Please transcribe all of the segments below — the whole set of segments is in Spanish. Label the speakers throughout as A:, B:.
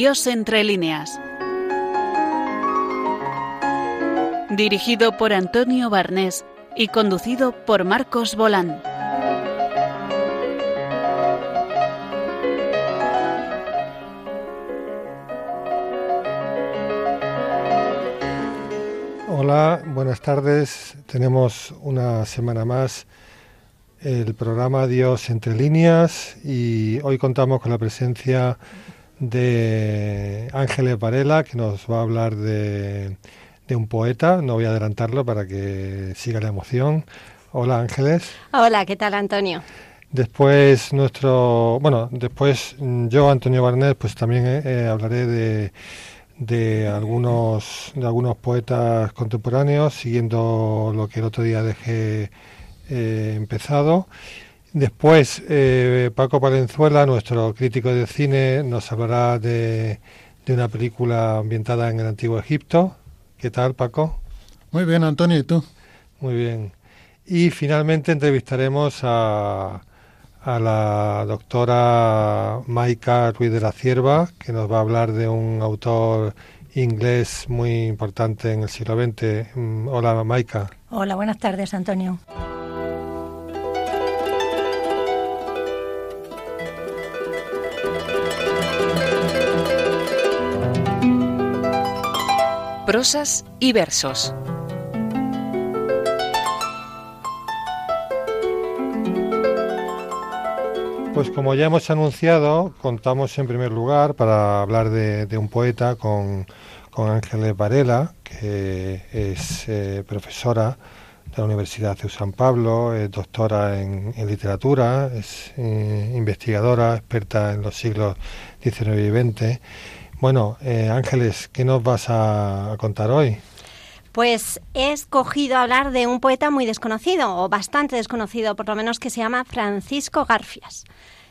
A: Dios entre líneas. Dirigido por Antonio Barnés y conducido por Marcos Bolán.
B: Hola, buenas tardes. Tenemos una semana más el programa Dios entre líneas y hoy contamos con la presencia de Ángeles Varela que nos va a hablar de, de un poeta. No voy a adelantarlo para que siga la emoción. Hola Ángeles.
C: Hola, ¿qué tal Antonio?
B: Después nuestro, bueno, después yo, Antonio Barnet, pues también eh, eh, hablaré de, de algunos de algunos poetas contemporáneos, siguiendo lo que el otro día dejé eh, empezado. Después, eh, Paco Palenzuela, nuestro crítico de cine, nos hablará de, de una película ambientada en el Antiguo Egipto. ¿Qué tal, Paco?
D: Muy bien, Antonio, ¿y tú?
B: Muy bien. Y finalmente entrevistaremos a, a la doctora Maika Ruiz de la Cierva, que nos va a hablar de un autor inglés muy importante en el siglo XX. Mm, Hola, Maika.
E: Hola, buenas tardes, Antonio.
A: Y versos.
B: Pues como ya hemos anunciado, contamos en primer lugar para hablar de, un poeta con, con Ángeles Varela, que es eh, profesora de la Universidad de San Pablo, es doctora en, en literatura, es eh, investigadora, experta en los siglos XIX y XX. Bueno, eh, Ángeles, ¿qué nos vas a, contar hoy?
C: Pues he escogido hablar de un poeta muy desconocido, o bastante desconocido, por lo menos que se llama Francisco Garfias.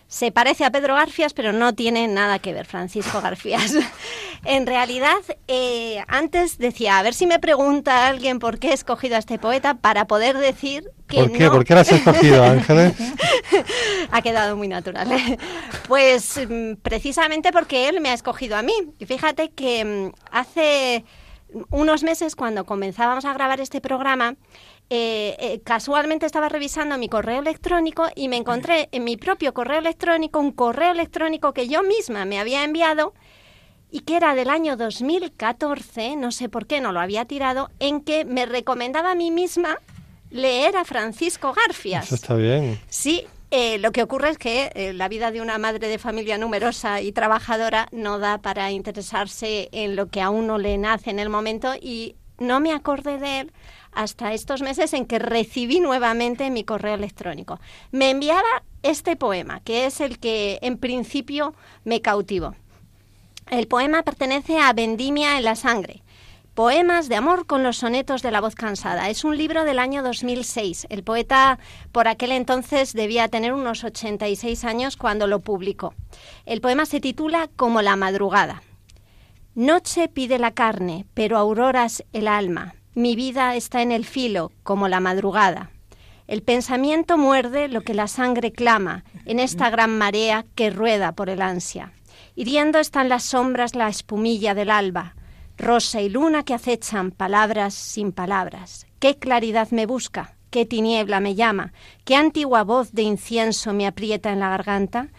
C: Se parece a Pedro Garfias, pero no tiene nada que ver Francisco Garfias. en realidad, eh, antes decía, a ver si me pregunta alguien por qué he escogido a este poeta para poder decir que
B: ¿Por qué?
C: no.
B: ¿Por qué lo has escogido, Ángeles?
C: ha quedado muy natural. ¿eh? Pues mm, precisamente porque él me ha escogido a mí. Y fíjate que mm, hace unos meses, cuando comenzábamos a grabar este programa, eh, eh, casualmente estaba revisando mi correo electrónico y me encontré en mi propio correo electrónico un correo electrónico que yo misma me había enviado y que era del año 2014, no sé por qué no lo había tirado, en que me recomendaba a mí misma leer a Francisco Garfias.
B: Eso está bien.
C: Sí, eh, lo que ocurre es que eh, la vida de una madre de familia numerosa y trabajadora no da para interesarse en lo que a uno le nace en el momento y no me acordé de él hasta estos meses en que recibí nuevamente mi correo electrónico. Me enviaba este poema, que es el que en principio me cautivó. El poema pertenece a Vendimia en la sangre. Poemas de amor con los sonetos de la voz cansada. Es un libro del año 2006. El poeta por aquel entonces debía tener unos 86 años cuando lo publicó. El poema se titula Como la madrugada. Noche pide la carne, pero auroras el alma. Mi vida está en el filo, como la madrugada. El pensamiento muerde lo que la sangre clama en esta gran marea que rueda por el ansia. Hiriendo están las sombras la espumilla del alba, rosa y luna que acechan palabras sin palabras. ¿Qué claridad me busca? ¿Qué tiniebla me llama? ¿Qué antigua voz de incienso me aprieta en la garganta?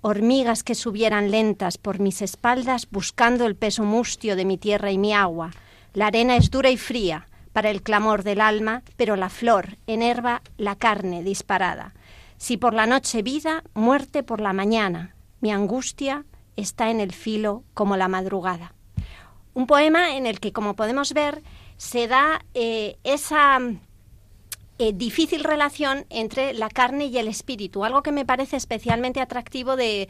C: Hormigas que subieran lentas por mis espaldas buscando el peso mustio de mi tierra y mi agua. La arena es dura y fría para el clamor del alma, pero la flor enerva la carne disparada. Si por la noche vida, muerte por la mañana. Mi angustia está en el filo como la madrugada. Un poema en el que, como podemos ver, se da eh, esa eh, difícil relación entre la carne y el espíritu, algo que me parece especialmente atractivo de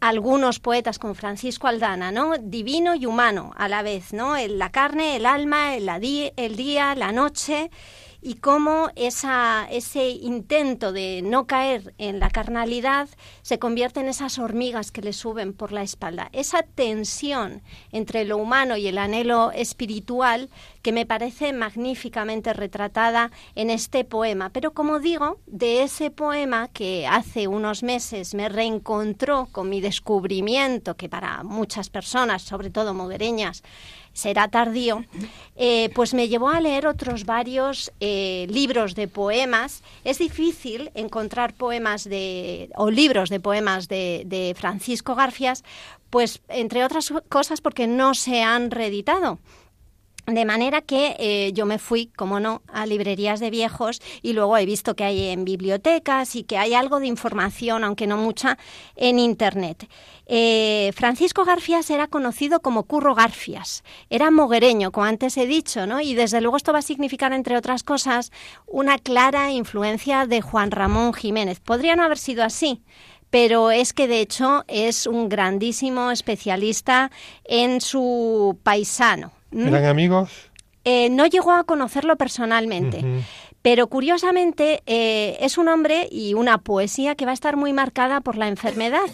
C: algunos poetas como Francisco Aldana, ¿no? Divino y humano a la vez, ¿no? La carne, el alma, el, el día, la noche y cómo esa, ese intento de no caer en la carnalidad se convierte en esas hormigas que le suben por la espalda. Esa tensión entre lo humano y el anhelo espiritual que me parece magníficamente retratada en este poema. Pero como digo, de ese poema que hace unos meses me reencontró con mi descubrimiento, que para muchas personas, sobre todo moguereñas, será tardío, eh, pues me llevó a leer otros varios eh, libros de poemas. Es difícil encontrar poemas de, o libros de poemas de, de Francisco Garfias, pues entre otras cosas porque no se han reeditado. De manera que eh, yo me fui, como no, a librerías de viejos y luego he visto que hay en bibliotecas y que hay algo de información, aunque no mucha, en Internet. Eh, Francisco Garfias era conocido como Curro Garfias, era moguereño, como antes he dicho, ¿no? y desde luego esto va a significar, entre otras cosas, una clara influencia de Juan Ramón Jiménez. Podría no haber sido así, pero es que de hecho es un grandísimo especialista en su paisano.
B: ¿Eran amigos?
C: Eh, no llegó a conocerlo personalmente. Pero curiosamente eh, es un hombre y una poesía que va a estar muy marcada por la enfermedad.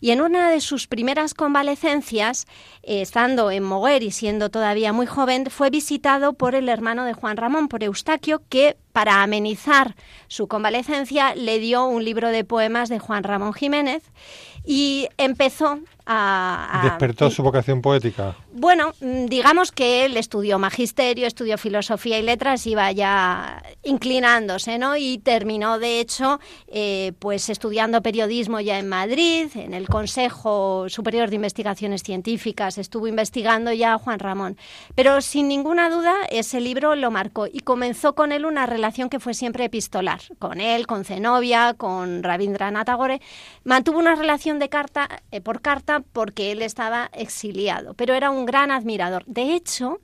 C: Y en una de sus primeras convalecencias, eh, estando en Moguer y siendo todavía muy joven, fue visitado por el hermano de Juan Ramón, por Eustaquio, que para amenizar su convalecencia le dio un libro de poemas de Juan Ramón Jiménez y empezó a,
B: ¿Despertó su vocación poética?
C: Bueno, mm, digamos que él estudió magisterio, estudió filosofía y letras, iba ya inclinándose, ¿no? Y terminó, de hecho, eh, pues estudiando periodismo ya en Madrid, en el Consejo Superior de Investigaciones Científicas, estuvo investigando ya Juan Ramón. Pero sin ninguna duda ese libro lo marcó y comenzó con él una relación que fue siempre epistolar, con él, con Zenobia, con Rabindranath Tagore. Mantuvo una relación de carta eh, por carta porque él estaba exiliado, pero era un gran admirador. De hecho,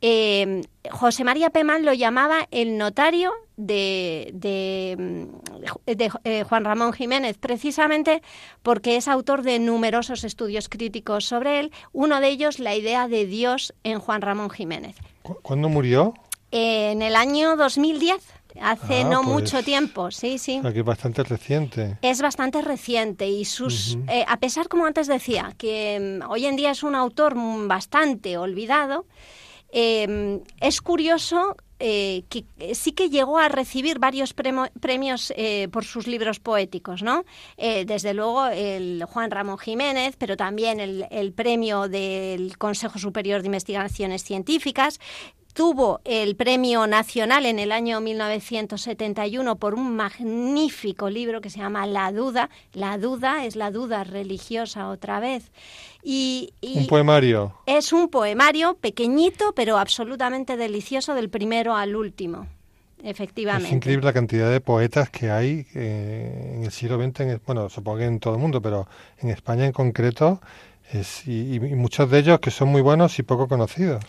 C: eh, José María Pemán lo llamaba el notario de, de, mm, eh, Juan Ramón Jiménez, precisamente porque es autor de numerosos estudios críticos sobre él, uno de ellos la idea de Dios en Juan Ramón Jiménez.
B: ¿Cuándo murió?
C: en el año 2010 hace ah, no pues mucho tiempo, sí, sí.
B: O es bastante reciente.
C: Es bastante reciente y sus, eh, a pesar, como antes decía, que mm, hoy en día es un autor bastante olvidado, em, es curioso eh, que sí que llegó a recibir varios premios eh, por sus libros poéticos, ¿no? desde luego el Juan Ramón Jiménez, pero también el, el, premio del Consejo Superior de Investigaciones Científicas, tuvo el premio nacional en el año 1971 por un magnífico libro que se llama La duda. La duda es la duda religiosa otra vez. Y,
B: un poemario.
C: Es un poemario pequeñito pero absolutamente delicioso del primero al último. Efectivamente.
B: Es increíble la cantidad de poetas que hay eh, en el siglo XX, bueno, supongo que en todo el mundo, pero en España en concreto, y muchos de ellos que son muy buenos y poco conocidos.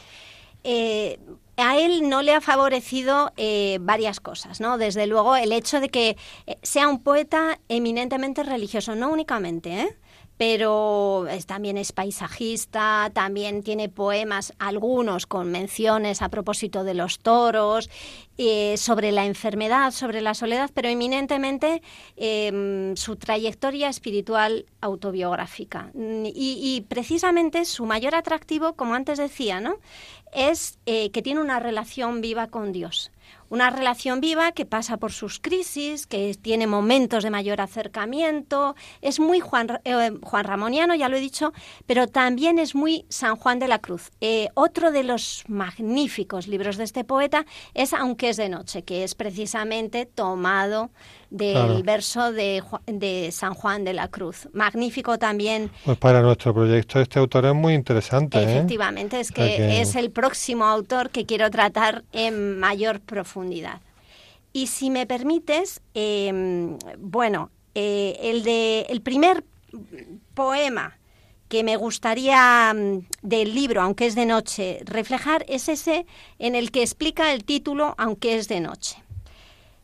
C: Eh, a él no le ha favorecido eh, varias cosas, ¿no? Desde luego el hecho de que eh, sea un poeta eminentemente religioso, no únicamente, ¿eh? pero también es paisajista, también tiene poemas, algunos con menciones a propósito de los toros, eh, sobre la enfermedad, sobre la soledad, pero eminentemente em, su trayectoria espiritual autobiográfica. Y, y, precisamente su mayor atractivo, como antes decía, ¿no? es eh, que tiene una relación viva con Dios una relación viva que pasa por sus crisis, que tiene momentos de mayor acercamiento, es muy Juan, eh, Juan Ramoniano, ya lo he dicho, pero también es muy San Juan de la Cruz. Eh, otro de los magníficos libros de este poeta es Aunque es de noche, que es precisamente tomado del verso de, de, San Juan de la Cruz. Magnífico también.
B: Pues para nuestro proyecto este autor es muy interesante.
C: ¿eh? Efectivamente, es que, es el próximo autor que quiero tratar en mayor profundidad. Y si me permites, em, bueno, eh, el, de, el primer poema que me gustaría mm, del libro, aunque es de noche, reflejar es ese en el que explica el título, aunque es de noche.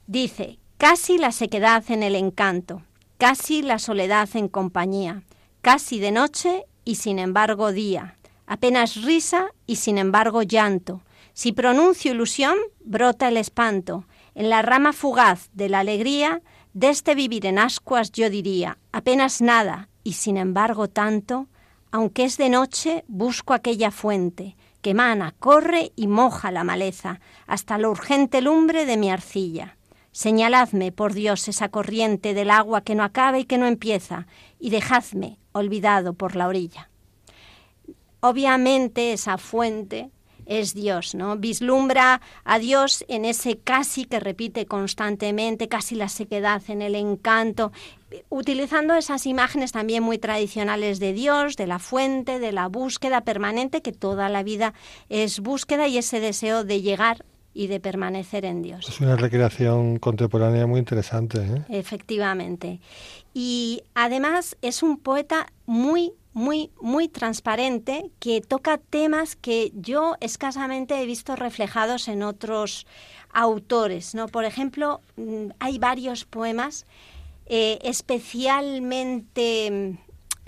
C: Dice, Casi la sequedad en el encanto, casi la soledad en compañía, casi de noche y sin embargo día, apenas risa y sin embargo llanto. Si pronuncio ilusión, brota el espanto. En la rama fugaz de la alegría, de este vivir en ascuas yo diría, apenas nada y sin embargo tanto, aunque es de noche, busco aquella fuente, que mana, corre y moja la maleza, hasta la urgente lumbre de mi arcilla. Señaladme, por Dios, esa corriente del agua que no acaba y que no empieza, y dejadme olvidado por la orilla. Obviamente esa fuente es Dios, ¿no? Vislumbra a Dios en ese casi que repite constantemente, casi la sequedad, en el encanto, utilizando esas imágenes también muy tradicionales de Dios, de la fuente, de la búsqueda permanente, que toda la vida es búsqueda y ese deseo de llegar y de permanecer en Dios.
B: Es una recreación contemporánea muy interesante. ¿eh?
C: Efectivamente. Y además es un poeta muy muy, muy transparente que toca temas que yo escasamente he visto reflejados en otros autores. ¿no? Por ejemplo, mm, hay varios poemas eh, especialmente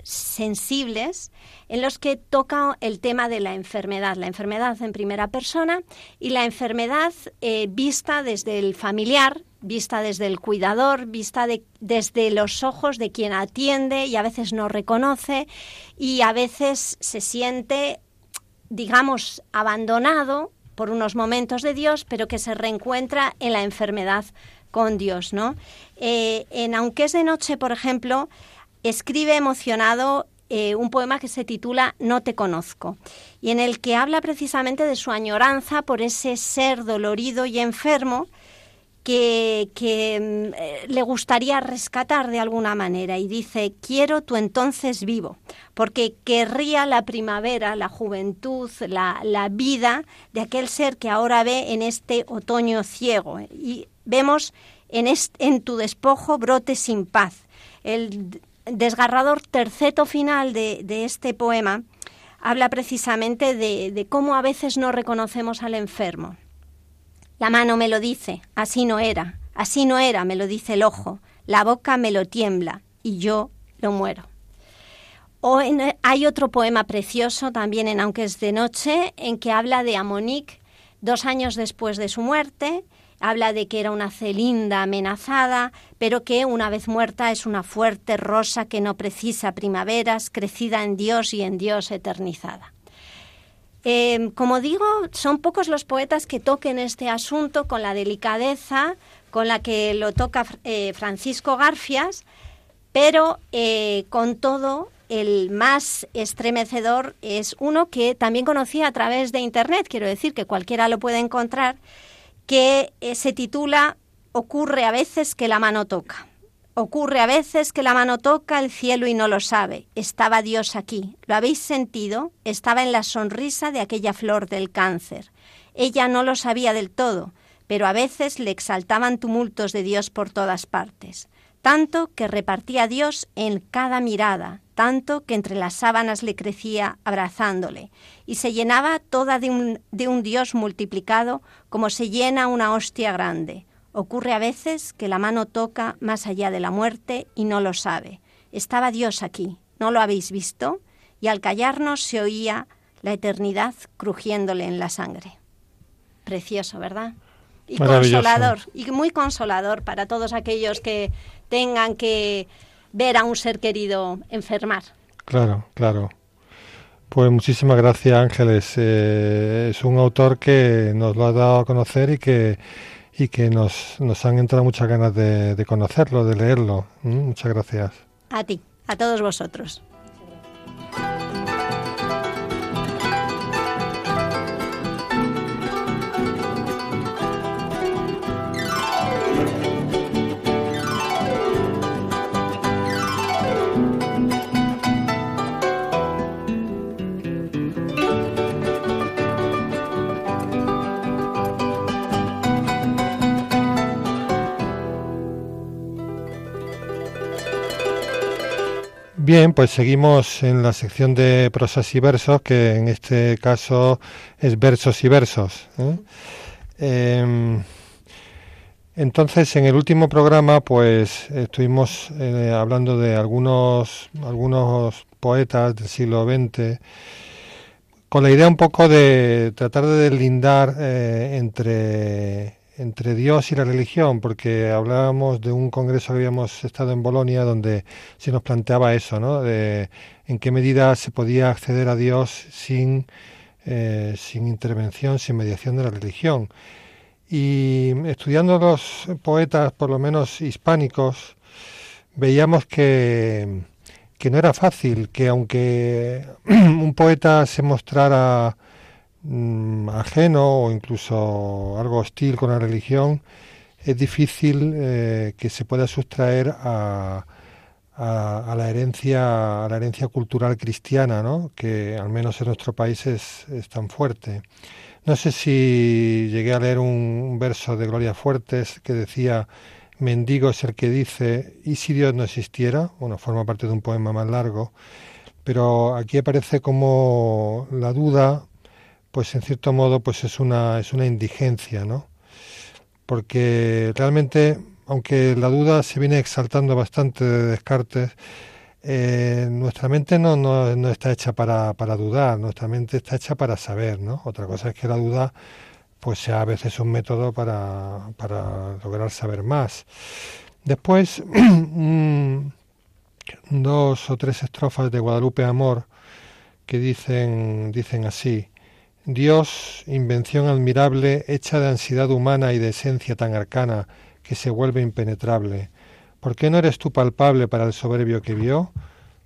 C: sensibles en los que toca el tema de la enfermedad, la enfermedad en primera persona y la enfermedad eh, vista desde el familiar, vista desde el cuidador, vista desde los ojos de quien atiende y a veces no reconoce y a veces se siente, digamos, abandonado por unos momentos de Dios, pero que se reencuentra en la enfermedad con Dios, ¿no? Eh, en Aunque es de noche, por ejemplo, escribe emocionado eh, un poema que se titula No te conozco y en el que habla precisamente de su añoranza por ese ser dolorido y enfermo que, mm, eh, le gustaría rescatar de alguna manera y dice, quiero tu entonces vivo, porque querría la primavera, la juventud, la, la vida de aquel ser que ahora ve en este otoño ciego. Y vemos en, en tu despojo brote sin paz. El desgarrador terceto final de, este poema habla precisamente de, cómo a veces no reconocemos al enfermo. La mano me lo dice, así no era, así no era, me lo dice el ojo, la boca me lo tiembla y yo lo muero. O hay otro poema precioso también en Aunque es de noche, en que habla de Amonique dos años después de su muerte habla de que era una celinda amenazada, pero que una vez muerta es una fuerte rosa que no precisa primaveras, crecida en Dios y en Dios eternizada. Em, como digo, son pocos los poetas que toquen este asunto con la delicadeza con la que lo toca eh, Francisco Garfias, pero eh, con todo el más estremecedor es uno que también conocía a través de Internet, quiero decir que cualquiera lo puede encontrar, que eh, se titula Ocurre a veces que la mano toca. Ocurre a veces que la mano toca el cielo y no lo sabe. Estaba Dios aquí. ¿Lo habéis sentido? Estaba en la sonrisa de aquella flor del cáncer. Ella no lo sabía del todo, pero a veces le exaltaban tumultos de Dios por todas partes tanto que repartía Dios en cada mirada, tanto que entre las sábanas le crecía abrazándole, y se llenaba toda de un, de un Dios multiplicado como se llena una hostia grande. Ocurre a veces que la mano toca más allá de la muerte y no lo sabe. Estaba Dios aquí, ¿no lo habéis visto? Y al callarnos se oía la eternidad crujiéndole en la sangre. Precioso, ¿verdad? Y consolador, y muy consolador para todos aquellos que tengan que ver a un ser querido enfermar.
B: Claro, claro. Pues muchísimas gracias Ángeles. Eh, es un autor que nos lo ha dado a conocer y que, y que nos, nos han entrado muchas ganas de, de conocerlo, de leerlo. Mm, muchas gracias.
C: A ti, a todos vosotros.
B: Bien, pues seguimos en la sección de prosas y versos, que en este caso es versos y versos. ¿eh? Em, entonces, en el último programa, pues estuvimos eh, hablando de algunos, algunos poetas del siglo XX, con la idea un poco de tratar de deslindar eh, entre entre Dios y la religión, porque hablábamos de un congreso que habíamos estado en Bolonia donde se nos planteaba eso, ¿no? De en qué medida se podía acceder a Dios sin eh, sin intervención, sin mediación de la religión. Y estudiando los poetas, por lo menos hispánicos, veíamos que, que no era fácil, que aunque un poeta se mostrara mm, ajeno o incluso algo hostil con la religión, es difícil eh, que se pueda sustraer a, la herencia a la herencia cultural cristiana, ¿no? que al menos en nuestro país es, tan fuerte. No sé si llegué a leer un, verso de Gloria Fuertes que decía mendigo es el que dice y si Dios no existiera, bueno, forma parte de un poema más largo, pero aquí aparece como la duda, pues en cierto modo, pues es una es una indigencia, ¿no? Porque realmente aunque la duda se viene exaltando bastante de Descartes, eh, nuestra mente no, no, está hecha para, para, dudar, nuestra mente está hecha para saber, ¿no? Otra cosa es que la duda pues sea a veces un método para, para lograr saber más. Después, dos o tres estrofas de Guadalupe Amor que dicen, dicen así, Dios, invención admirable, hecha de ansiedad humana y de esencia tan arcana, que se vuelve impenetrable. ¿Por qué no eres tú palpable para el soberbio que vio?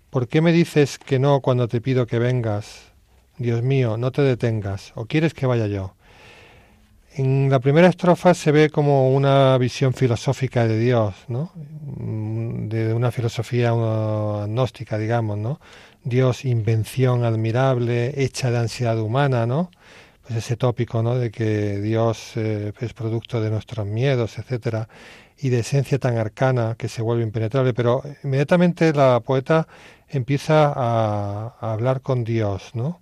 B: ¿Por qué me dices que no cuando te pido que vengas? Dios mío, no te detengas, o quieres que vaya yo. En la primera estrofa se ve como una visión filosófica de Dios, ¿no? Mm, de una filosofía agnóstica, digamos, ¿no? Dios, invención admirable, hecha de ansiedad humana, ¿no? pues ese tópico ¿no? de que Dios eh, es producto de nuestros miedos, etcétera, y de esencia tan arcana que se vuelve impenetrable, pero inmediatamente la poeta empieza a, hablar con Dios, ¿no?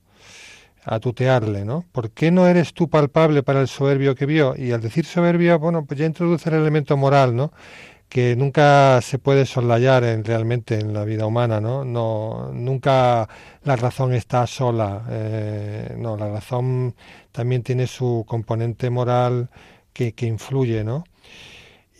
B: a tutearle, ¿no? ¿Por qué no eres tú palpable para el soberbio que vio? Y al decir soberbio, bueno, pues ya introduce el elemento moral, ¿no? Que nunca se puede soslayar en, realmente en la vida humana, ¿no? no nunca la razón está sola, eh, no, la razón también tiene su componente moral que, que influye, ¿no?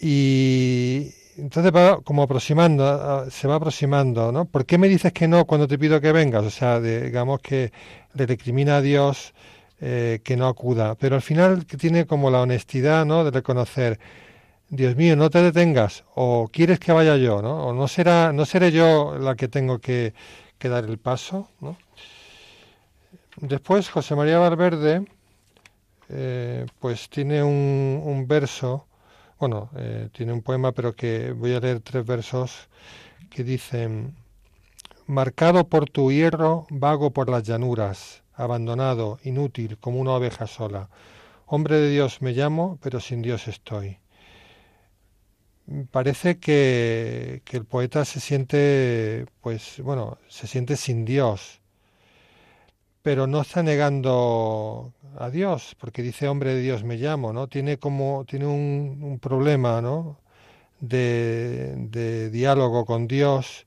B: Y entonces va como aproximando, se va aproximando, ¿no? ¿Por qué me dices que no cuando te pido que vengas? O sea, digamos que le recrimina a Dios eh, que no acuda, pero al final tiene como la honestidad, ¿no? De reconocer, Dios mío, no te detengas, o quieres que vaya yo, ¿no? O no será, no seré yo la que tengo que, dar el paso, ¿no? Después José María Valverde, eh, pues tiene un, verso, bueno, eh, tiene un poema, pero que voy a leer tres versos que dicen, marcado por tu hierro, vago por las llanuras, abandonado, inútil, como una oveja sola. Hombre de Dios me llamo, pero sin Dios estoy parece que, el poeta se siente, pues bueno, se siente sin Dios, pero no está negando a Dios, porque dice hombre de Dios me llamo, ¿no? Tiene como, tiene un, problema, ¿no? De, de, diálogo con Dios.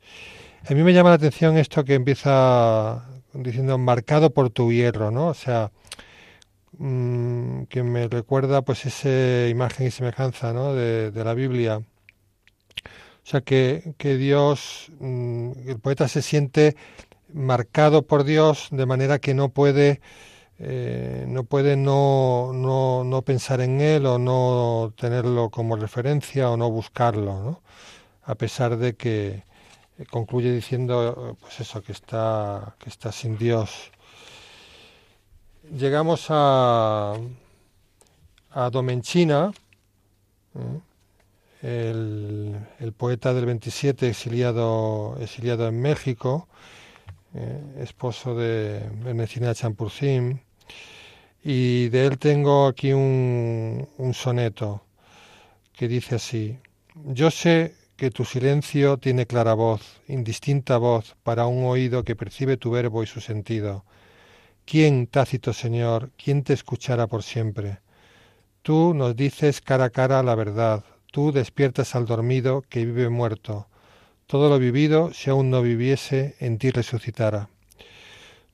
B: A mí me llama la atención esto que empieza diciendo marcado por tu hierro, ¿no? O sea, Mm, que me recuerda pues esa imagen y semejanza ¿no? de, la Biblia. O sea que, que Dios, mm, el poeta se siente marcado por Dios de manera que no puede, eh, no, puede no, no, no, pensar en él o no tenerlo como referencia o no buscarlo, ¿no? a pesar de que concluye diciendo pues eso que está que está sin Dios llegamos a, a Domenchina, ¿eh? el, poeta del 27 exiliado, exiliado en México, ¿eh? esposo de Ernestina Champurcín, y de él tengo aquí un, un soneto que dice así, yo sé que tu silencio tiene clara voz, indistinta voz para un oído que percibe tu verbo y su sentido ¿Quién, tácito Señor, quién te escuchará por siempre? Tú nos dices cara a cara la verdad, tú despiertas al dormido que vive muerto. Todo lo vivido, si aún no viviese, en ti resucitara.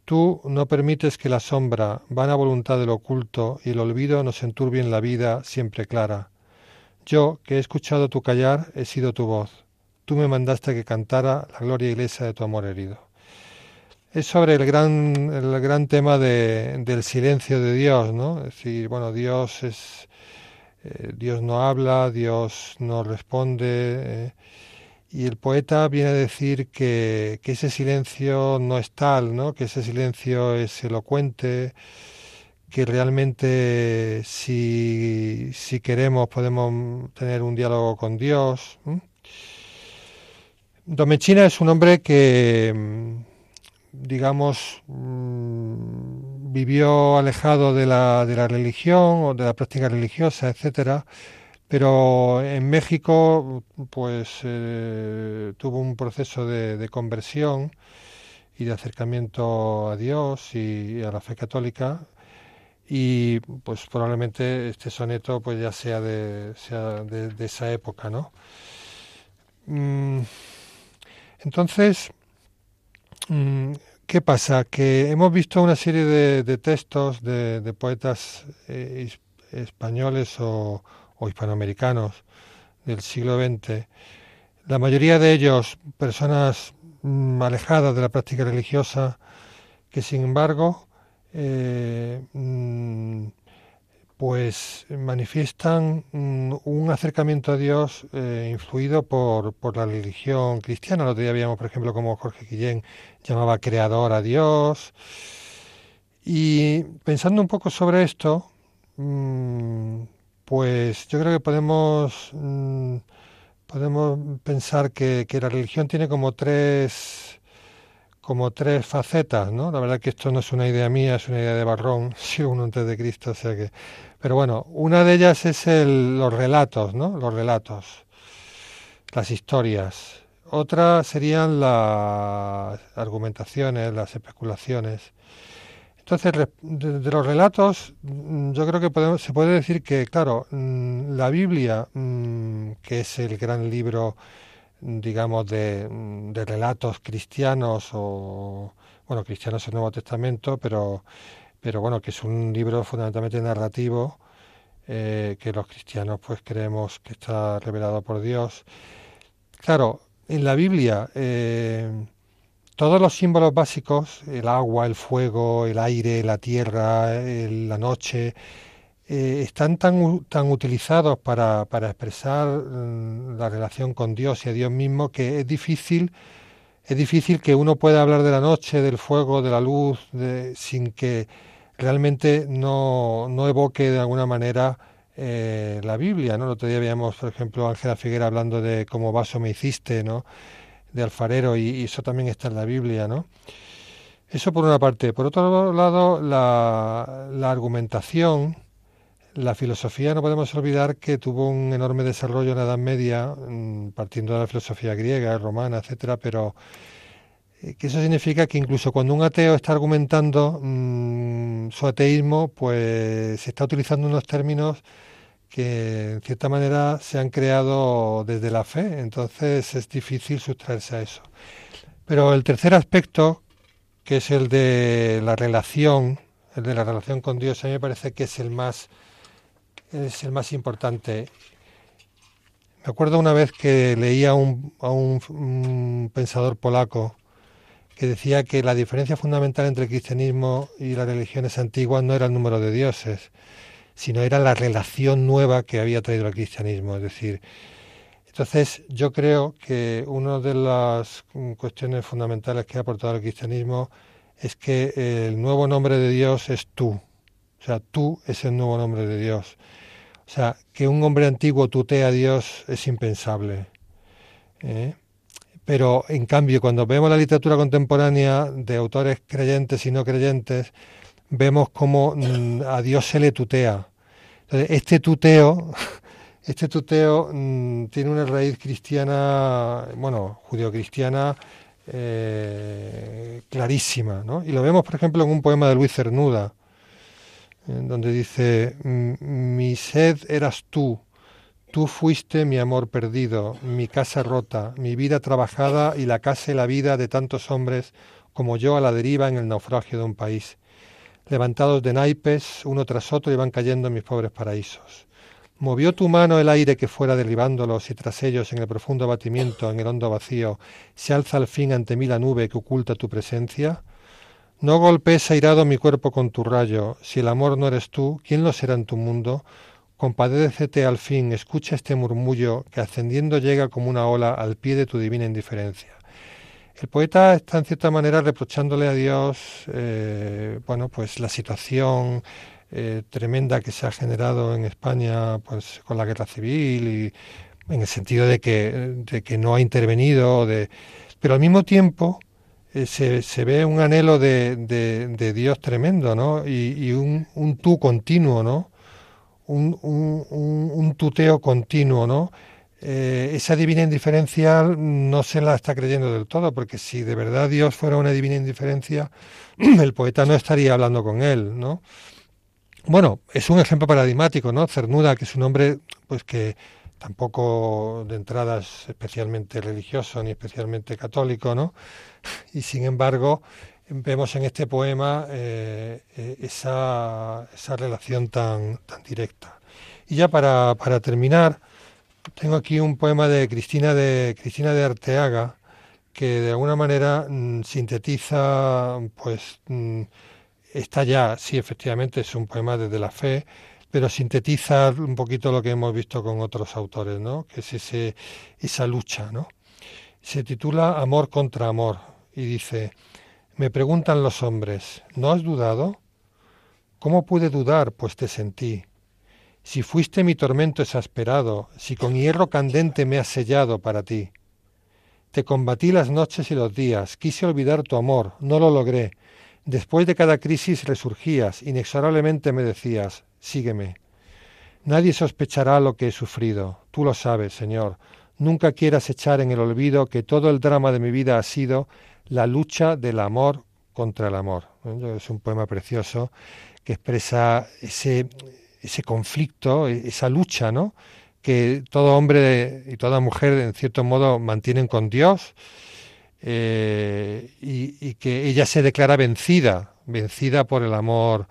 B: Tú no permites que la sombra, vana voluntad del oculto y el olvido nos enturbien la vida siempre clara. Yo, que he escuchado tu callar, he sido tu voz. Tú me mandaste que cantara la gloria iglesia de tu amor herido. Es sobre el gran, el gran tema de, del silencio de Dios, ¿no? Es decir, bueno, Dios es, eh, Dios no habla, Dios no responde, eh, y el poeta viene a decir que, que, ese silencio no es tal, ¿no? Que ese silencio es elocuente, que realmente si, si queremos podemos tener un diálogo con Dios. Domechina es un hombre que digamos, mm, vivió alejado de la, de la religión o de la práctica religiosa, etcétera, pero en México, pues eh, tuvo un proceso de, conversión y de acercamiento a Dios y, a la fe católica y pues probablemente este soneto pues ya sea de, sea de, esa época, ¿no? Mm, entonces, ¿Qué pasa? Que hemos visto una serie de, textos de, poetas eh, españoles o, hispanoamericanos del siglo XX, la mayoría de ellos personas mm, alejadas de la práctica religiosa, que sin embargo eh, mm, pues manifiestan mm, un acercamiento a Dios eh, influido por, por, la religión cristiana. El otro día veíamos, por ejemplo, como Jorge Guillén llamaba creador a Dios. Y pensando un poco sobre esto, mm, pues yo creo que podemos, mm, podemos pensar que, que la religión tiene como tres como tres facetas, ¿no? La verdad que esto no es una idea mía, es una idea de Barrón, siglo uno antes de Cristo, o sea que... Pero bueno, una de ellas es el, los relatos, ¿no? Los relatos, las historias. Otra serían las argumentaciones, las especulaciones. Entonces, de, los relatos, mm, yo creo que podemos, se puede decir que, claro, mm, la Biblia, mm, que es el gran libro digamos, de, de, relatos cristianos o, bueno, cristianos el Nuevo Testamento, pero, pero bueno, que es un libro fundamentalmente narrativo eh, que los cristianos pues creemos que está revelado por Dios. Claro, en la Biblia eh, todos los símbolos básicos, el agua, el fuego, el aire, la tierra, la noche, eh, están tan, tan utilizados para, para expresar mm, la relación con Dios y a Dios mismo que es difícil es difícil que uno pueda hablar de la noche, del fuego, de la luz, sin que realmente no, no, evoque de alguna manera eh, la Biblia. ¿no? El otro día veíamos, por ejemplo, Ángela Figuera hablando de cómo vaso me hiciste, ¿no? de alfarero, y, eso también está en la Biblia. ¿no? Eso por una parte. Por otro lado, la, la argumentación la filosofía no podemos olvidar que tuvo un enorme desarrollo en la Edad Media, mm, partiendo de la filosofía griega, romana, etcétera, pero eh, que eso significa que incluso cuando un ateo está argumentando mm, su ateísmo, pues se está utilizando unos términos que en cierta manera se han creado desde la fe, entonces es difícil sustraerse a eso. Pero el tercer aspecto, que es el de la relación, el de la relación con Dios, a mí me parece que es el más es el más importante. Me acuerdo una vez que leía a un, pensador polaco que decía que la diferencia fundamental entre el cristianismo y las religiones antiguas no era el número de dioses, sino era la relación nueva que había traído el cristianismo. Es decir, entonces yo creo que una de las cuestiones fundamentales que ha aportado el cristianismo es que el nuevo nombre de Dios es tú. O sea, tú es el nuevo nombre de Dios. O sea, que un hombre antiguo tutee a Dios es impensable. ¿eh? Pero, en cambio, cuando vemos la literatura contemporánea de autores creyentes y no creyentes, vemos cómo mm, a Dios se le tutea. Entonces, este tuteo, este tuteo mm, tiene una raíz cristiana, bueno, judeocristiana eh, clarísima, ¿no? Y lo vemos, por ejemplo, en un poema de Luis Cernuda, donde dice, mi sed eras tú, tú fuiste mi amor perdido, mi casa rota, mi vida trabajada y la casa y la vida de tantos hombres como yo a la deriva en el naufragio de un país. Levantados de naipes, uno tras otro iban cayendo mis pobres paraísos. Movió tu mano el aire que fuera derribándolos y tras ellos en el profundo abatimiento, en el hondo vacío, se alza al fin ante mí la nube que oculta tu presencia. No golpees airado mi cuerpo con tu rayo. Si el amor no eres tú, ¿quién lo será en tu mundo? Compadécete al fin, escucha este murmullo que ascendiendo llega como una ola al pie de tu divina indiferencia. El poeta está en cierta manera reprochándole a Dios, eh, bueno, pues la situación eh, tremenda que se ha generado en España, pues con la guerra civil y en el sentido de que, de que no ha intervenido, de, pero al mismo tiempo eh, se, se, ve un anhelo de, de, Dios tremendo, ¿no? Y, un, un, tú continuo, ¿no? Un, un, un tuteo continuo, ¿no? Eh, esa divina indiferencia no se la está creyendo del todo, porque si de verdad Dios fuera una divina indiferencia, el poeta no estaría hablando con él, ¿no? Bueno, es un ejemplo paradigmático, ¿no? Cernuda, que es un hombre, pues que tampoco de entrada es especialmente religioso ni especialmente católico, ¿no? Y sin embargo, vemos en este poema eh, eh, esa, esa, relación tan, tan directa. Y ya para, para, terminar, tengo aquí un poema de Cristina de, Cristina de Arteaga, que de alguna manera mm, sintetiza, pues, mm, está ya, sí, efectivamente, es un poema desde la fe, pero sintetiza un poquito lo que hemos visto con otros autores, ¿no? que es ese, esa lucha. ¿no? Se titula Amor contra Amor y dice, me preguntan los hombres, ¿no has dudado? ¿Cómo pude dudar, pues te sentí? Si fuiste mi tormento exasperado, si con hierro candente me has sellado para ti. Te combatí las noches y los días, quise olvidar tu amor, no lo logré. Después de cada crisis resurgías, inexorablemente me decías, sígueme. Nadie sospechará lo que he sufrido, tú lo sabes, Señor. Nunca quieras echar en el olvido que todo el drama de mi vida ha sido la lucha del amor contra el amor. Es un poema precioso que expresa ese, conflicto, esa lucha, ¿no? que todo hombre y toda mujer, en cierto modo, mantienen con Dios eh, y, y, que ella se declara vencida, vencida por el amor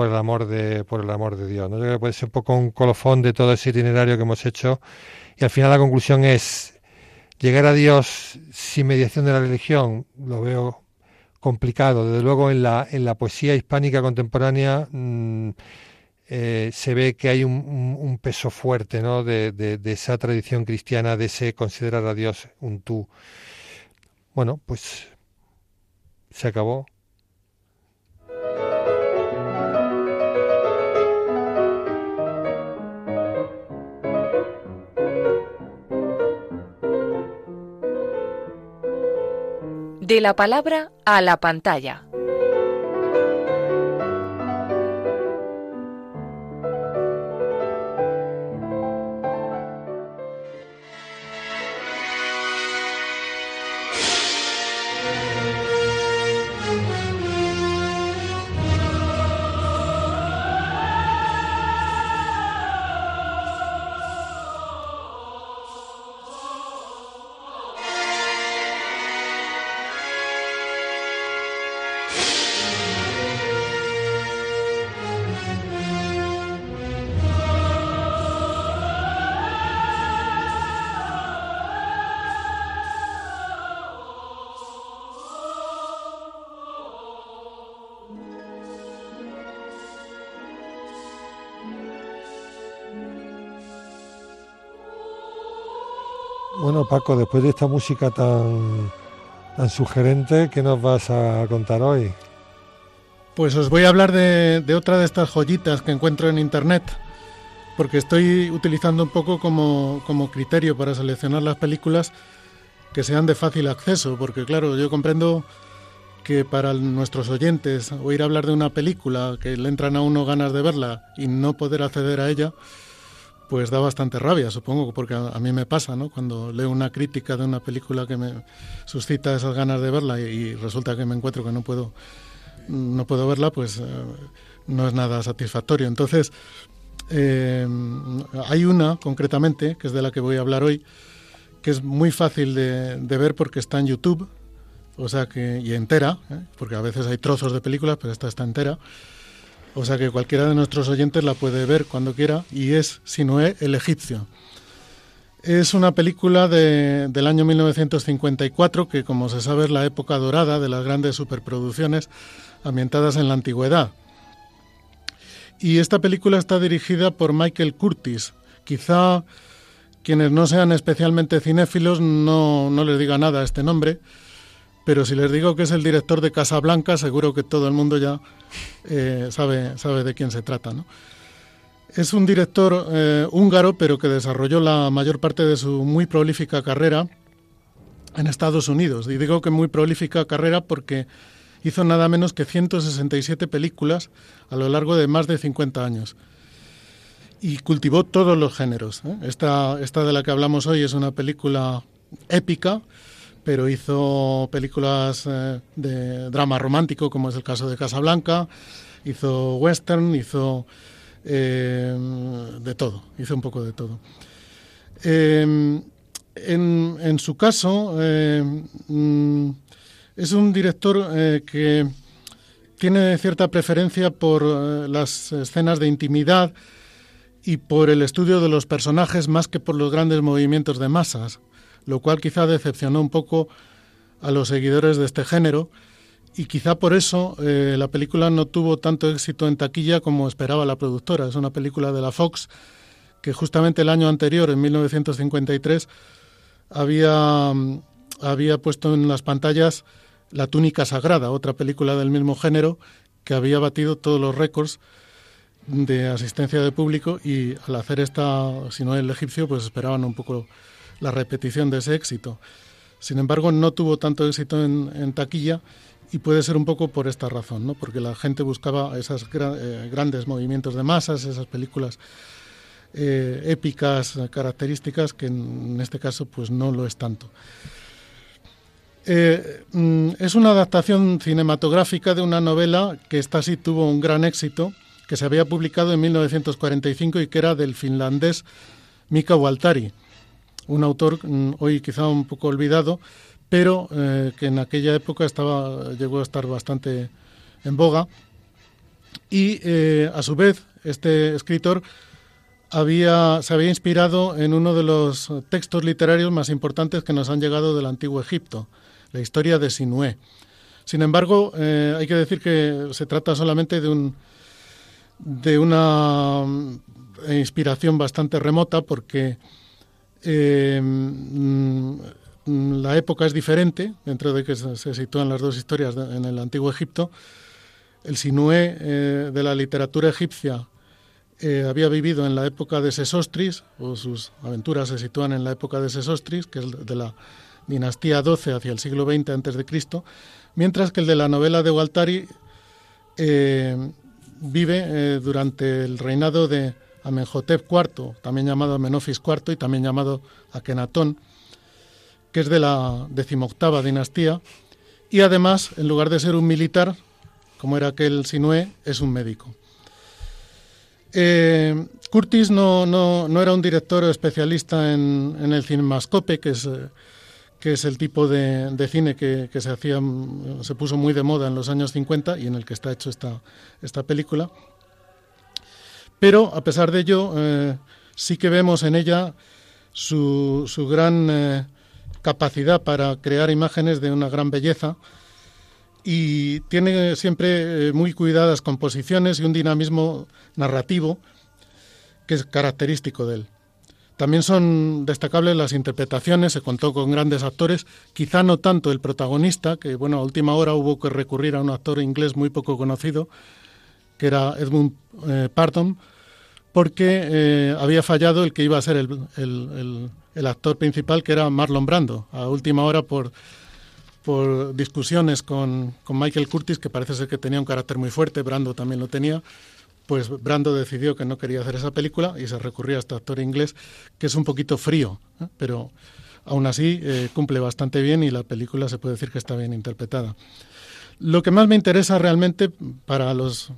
B: por el amor de, por el amor de Dios. ¿no? Yo creo que puede ser un poco un colofón de todo ese itinerario que hemos hecho. Y al final la conclusión es llegar a Dios sin mediación de la religión, lo veo complicado. Desde luego en la, en la poesía hispánica contemporánea mm, eh, se ve que hay un, un, peso fuerte ¿no? de, de, de, esa tradición cristiana, de ese considerar a Dios un tú. Bueno, pues se acabó.
A: De la palabra a la pantalla.
B: Bueno, Paco, después de esta música tan, tan sugerente, ¿qué nos vas a contar hoy?
D: Pues os voy a hablar de, otra de estas joyitas que encuentro en Internet, porque estoy utilizando un poco como, como criterio para seleccionar las películas que sean de fácil acceso, porque claro, yo comprendo que para nuestros oyentes oír hablar de una película que le entran a uno ganas de verla y no poder acceder a ella, pues da bastante rabia, supongo, porque a, mí me pasa, ¿no? Cuando leo una crítica de una película que me suscita esas ganas de verla y, resulta que me encuentro que no puedo, no puedo verla, pues eh, no es nada satisfactorio. Entonces, eh, hay una concretamente, que es de la que voy a hablar hoy, que es muy fácil de, ver porque está en YouTube, o sea que, y entera, ¿eh? porque a veces hay trozos de películas, pero esta está entera. O sea que cualquiera de nuestros oyentes la puede ver cuando quiera y es Sinué el egipcio. Es una película de, del año 1954 que, como se sabe, es la época dorada de las grandes superproducciones ambientadas en la antigüedad. Y esta película está dirigida por Michael Curtis. Quizá quienes no sean especialmente cinéfilos no, no les diga nada este nombre, pero si les digo que es el director de Casablanca, seguro que todo el mundo ya eh, sabe, sabe de quién se trata. ¿no? Es un director eh, húngaro, pero que desarrolló la mayor parte de su muy prolífica carrera en Estados Unidos. Y digo que muy prolífica carrera porque hizo nada menos que 167 películas a lo largo de más de 50 años. Y cultivó todos los géneros. ¿eh? Esta, esta de la que hablamos hoy es una película épica, pero hizo películas eh, de drama romántico, como es el caso de Casablanca, hizo western, hizo eh, de todo, hizo un poco de todo. Em, en, su caso, eh, mm, es un director eh, que tiene cierta preferencia por las escenas de intimidad y por el estudio de los personajes más que por los grandes movimientos de masas, lo cual quizá decepcionó un poco a los seguidores de este género y quizá por eso eh, la película no tuvo tanto éxito en taquilla como esperaba la productora. Es una película de la Fox que justamente el año anterior, en 1953, había, había puesto en las pantallas La túnica sagrada, otra película del mismo género que había batido todos los récords de asistencia de público y al hacer esta, si no el egipcio, pues esperaban un poco la repetición de ese éxito. Sin embargo, no tuvo tanto éxito en, taquilla y puede ser un poco por esta razón, ¿no? porque la gente buscaba esos eh, grandes movimientos de masas, esas películas eh, épicas, características, que en, este caso pues no lo es tanto. Eh, mm, es una adaptación cinematográfica de una novela que esta sí tuvo un gran éxito, que se había publicado en 1945 y que era del finlandés Mika Waltari, un autor mm, hoy quizá un poco olvidado, pero eh, que en aquella época estaba, llegó a estar bastante en boga. Y eh, a su vez, este escritor había, se había inspirado en uno de los textos literarios más importantes que nos han llegado del antiguo Egipto, la historia de Sinué. Sin embargo, eh, hay que decir que se trata solamente de, un, de una inspiración bastante remota porque Mm, la época es diferente, dentro de que se, sitúan las dos historias en el antiguo Egipto. El Sinué eh, de la literatura egipcia eh, había vivido en la época de Sesostris, o sus aventuras se sitúan en la época de Sesostris, que es de la dinastía XII hacia el siglo XX Cristo, mientras que el de la novela de Waltari eh, vive durante el reinado de Amenhotep IV, también llamado Amenofis IV y también llamado Akenatón, que es de la decimoctava dinastía, y además, en lugar de ser un militar, como era aquel Sinué, es un médico. Eh, Curtis no, no, era un director especialista en, el cinemascope, que es, que es el tipo de, cine que, se, hacía, se puso muy de moda en los años 50 y en el que está hecho esta, esta película. Pero, a pesar de ello, eh, sí que vemos en ella su, gran... Eh, capacidad para crear imágenes de una gran belleza y tiene siempre eh, muy cuidadas composiciones y un dinamismo narrativo que es característico de él. También son destacables las interpretaciones, se contó con grandes actores, quizá no tanto el protagonista, que bueno, a última hora hubo que recurrir a un actor inglés muy poco conocido, que era Edmund Pardon, porque eh, había fallado el que iba a ser el, el actor principal, que era Marlon Brando, a última hora por, por discusiones con, con, Michael Curtis, que parece ser que tenía un carácter muy fuerte, Brando también lo tenía, pues Brando decidió que no quería hacer esa película y se recurrió a este actor inglés, que es un poquito frío, ¿eh? pero aún así eh, cumple bastante bien y la película se puede decir que está bien interpretada. Lo que más me interesa realmente para los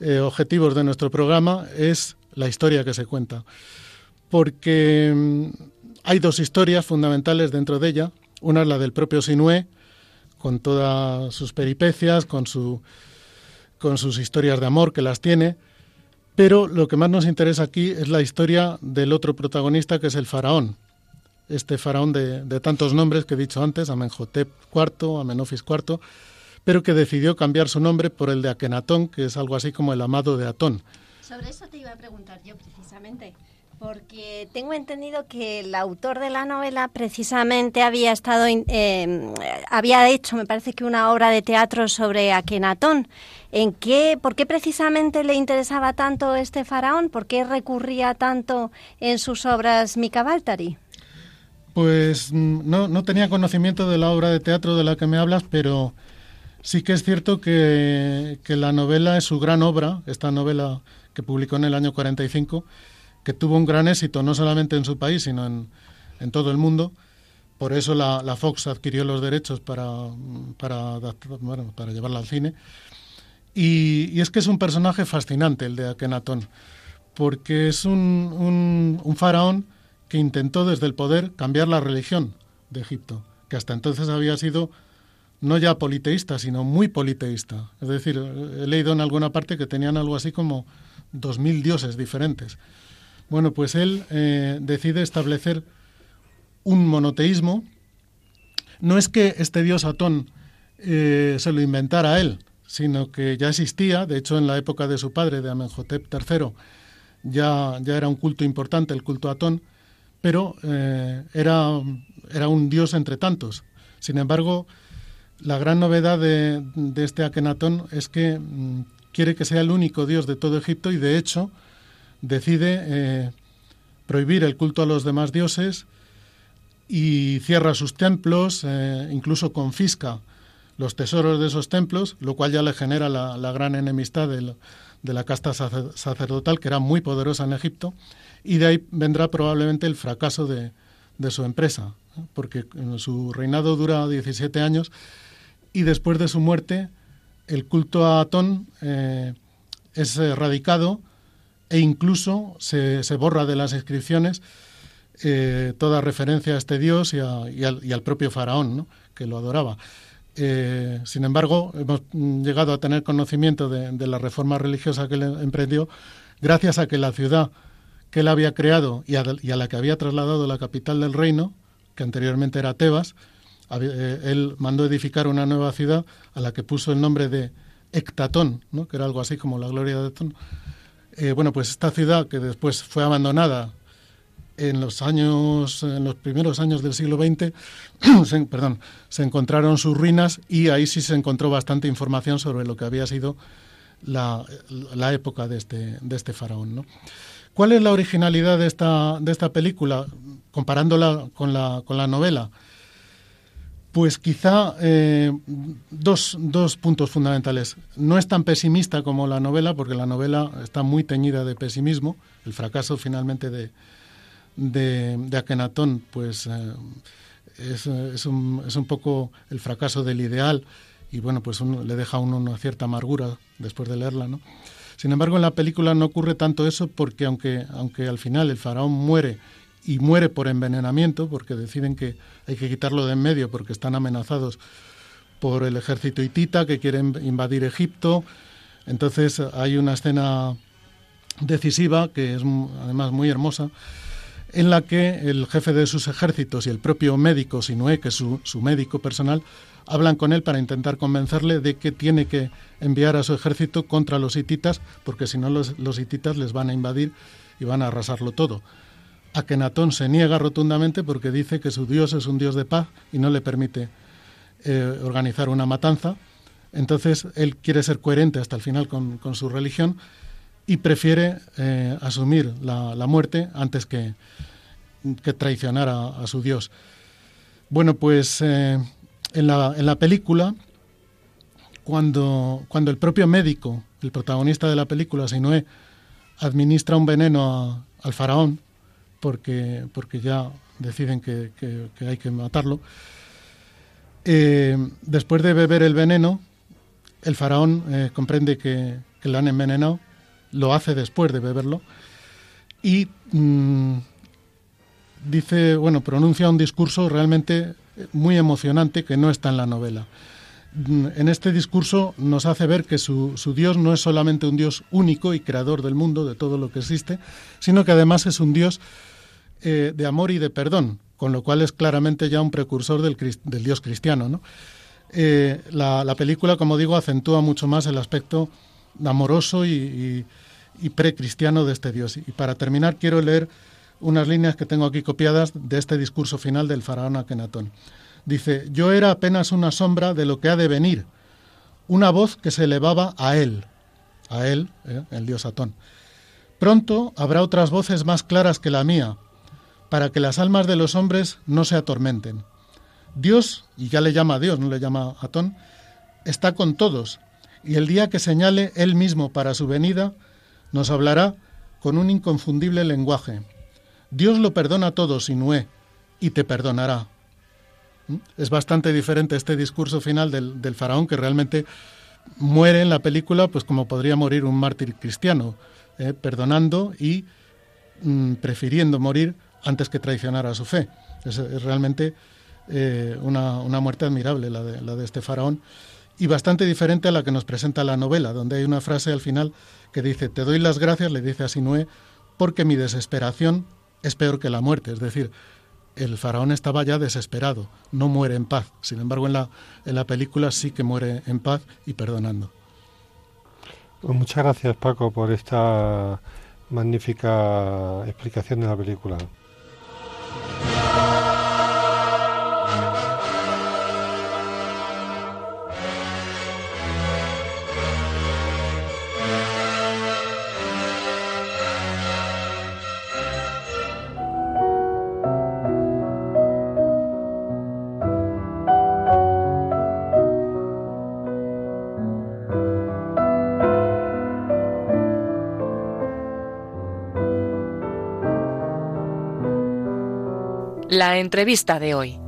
D: eh, objetivos de nuestro programa es la historia que se cuenta porque mm, hay dos historias fundamentales dentro de ella. Una es la del propio Sinué, con todas sus peripecias, con, su, con sus historias de amor que las tiene, Pero lo que más nos interesa aquí es la historia del otro protagonista, que es el faraón. Este faraón de, tantos nombres que he dicho antes, Amenhotep IV, Amenofis IV, pero que decidió cambiar su nombre por el de Akenatón, que es algo así como el amado de Atón.
C: Sobre eso te iba a preguntar yo precisamente. Porque tengo entendido que el autor de la novela precisamente había estado, eh, había hecho, me parece que una obra de teatro sobre Akenatón. ¿En qué, por qué precisamente le interesaba tanto este faraón? ¿Por qué recurría tanto en sus obras Mika Baltari?
D: Pues mm, no, no tenía conocimiento de la obra de teatro de la que me hablas, pero sí que es cierto que, que la novela es su gran obra, esta novela que publicó en el año 45 que tuvo un gran éxito no solamente en su país, sino en, todo el mundo. Por eso la, Fox adquirió los derechos para, para, bueno, para llevarla al cine. Y, es que es un personaje fascinante el de Akenatón, porque es un, un, faraón que intentó desde el poder cambiar la religión de Egipto, que hasta entonces había sido no ya politeísta, sino muy politeísta. Es decir, he leído en alguna parte que tenían algo así como dos mil dioses diferentes. Bueno, pues él eh, decide establecer un monoteísmo. No es que este dios Atón eh, se lo inventara él, sino que ya existía, de hecho en la época de su padre, de Amenhotep III, ya, ya era un culto importante, el culto a Atón, pero eh, era, era un dios entre tantos. Sin embargo, la gran novedad de, de este Akenatón es que mm, quiere que sea el único dios de todo Egipto y de hecho decide eh, prohibir el culto a los demás dioses y cierra sus templos, eh, incluso confisca los tesoros de esos templos, lo cual ya le genera la, gran enemistad de, la casta sacerdotal, que era muy poderosa en Egipto, y de ahí vendrá probablemente el fracaso de, su empresa, porque su reinado dura 17 años y después de su muerte el culto a Atón eh, es erradicado e incluso se, se borra de las inscripciones eh, toda referencia a este dios y, al, propio faraón, que lo adoraba. Eh, sin embargo, hemos llegado a tener conocimiento de, la reforma religiosa que él emprendió gracias a que la ciudad que él había creado y a, la que había trasladado la capital del reino, que anteriormente era Tebas, él mandó edificar una nueva ciudad a la que puso el nombre de Ectatón, ¿no? que era algo así como la gloria de Atón, eh, bueno, pues esta ciudad que después fue abandonada en los años, en los primeros años del siglo XX, se, perdón, se encontraron sus ruinas y ahí sí se encontró bastante información sobre lo que había sido la, época de este, de este faraón. ¿Cuál es la originalidad de esta, de esta película, comparándola con la, con la novela? Pues quizá eh, dos, dos, puntos fundamentales. No es tan pesimista como la novela, porque la novela está muy teñida de pesimismo. El fracaso finalmente de, de, Akenatón, pues eh, es, es, un, es, un, poco el fracaso del ideal y bueno, pues le deja a uno una cierta amargura después de leerla, ¿no? Sin embargo, en la película no ocurre tanto eso porque aunque, aunque al final el faraón muere y muere por envenenamiento, porque deciden que hay que quitarlo de en medio porque están amenazados por el ejército hitita que quieren invadir Egipto. Entonces hay una escena decisiva, que es además muy hermosa, en la que el jefe de sus ejércitos y el propio médico, Sinué, que es su, médico personal, hablan con él para intentar convencerle de que tiene que enviar a su ejército contra los hititas, porque si no los hititas les van a invadir y van a arrasarlo todo. Akenatón se niega rotundamente porque dice que su dios es un dios de paz y no le permite eh, organizar una matanza. Entonces él quiere ser coherente hasta el final con, su religión y prefiere eh, asumir la, muerte antes que, traicionar a, su dios. Bueno, pues eh, en, la, película, cuando, cuando el propio médico, el protagonista de la película, Sinué, administra un veneno al faraón, porque, porque ya deciden que, hay que matarlo. Eh, después de beber el veneno, el faraón eh, comprende que, que, lo han envenenado, lo hace después de beberlo y mm, dice, bueno, pronuncia un discurso realmente muy emocionante que no está en la novela. mm, en este discurso nos hace ver que su, Dios no es solamente un Dios único y creador del mundo, de todo lo que existe, sino que además es un Dios eh, de amor y de perdón, con lo cual es claramente ya un precursor del, Dios cristiano. Eh, la, película, como digo, acentúa mucho más el aspecto amoroso y, y precristiano de este Dios. Y para terminar, quiero leer unas líneas que tengo aquí copiadas de este discurso final del faraón Akenatón. Dice, yo era apenas una sombra de lo que ha de venir, una voz que se elevaba a él, a él, eh, el dios Atón. Pronto habrá otras voces más claras que la mía, para que las almas de los hombres no se atormenten. Dios, y ya le llama a Dios, no le llama a Atón, está con todos, y el día que señale él mismo para su venida, nos hablará con un inconfundible lenguaje. Dios lo perdona a todos, Inué, y te perdonará. ¿Mm? Es bastante diferente este discurso final del, faraón que realmente muere en la película, pues como podría morir un mártir cristiano, ¿eh? perdonando y mm, prefiriendo morir antes que traicionar a su fe. Es, realmente eh, una, muerte admirable la de, la de este faraón y bastante diferente a la que nos presenta la novela, donde hay una frase al final que dice, te doy las gracias, le dice a Sinué, porque mi desesperación es peor que la muerte. Es decir, el faraón estaba ya desesperado, no muere en paz. Sin embargo, en la, en la película sí que muere en paz y perdonando.
B: Pues muchas gracias, Paco, por esta magnífica explicación de la película.
A: Entrevista de hoy.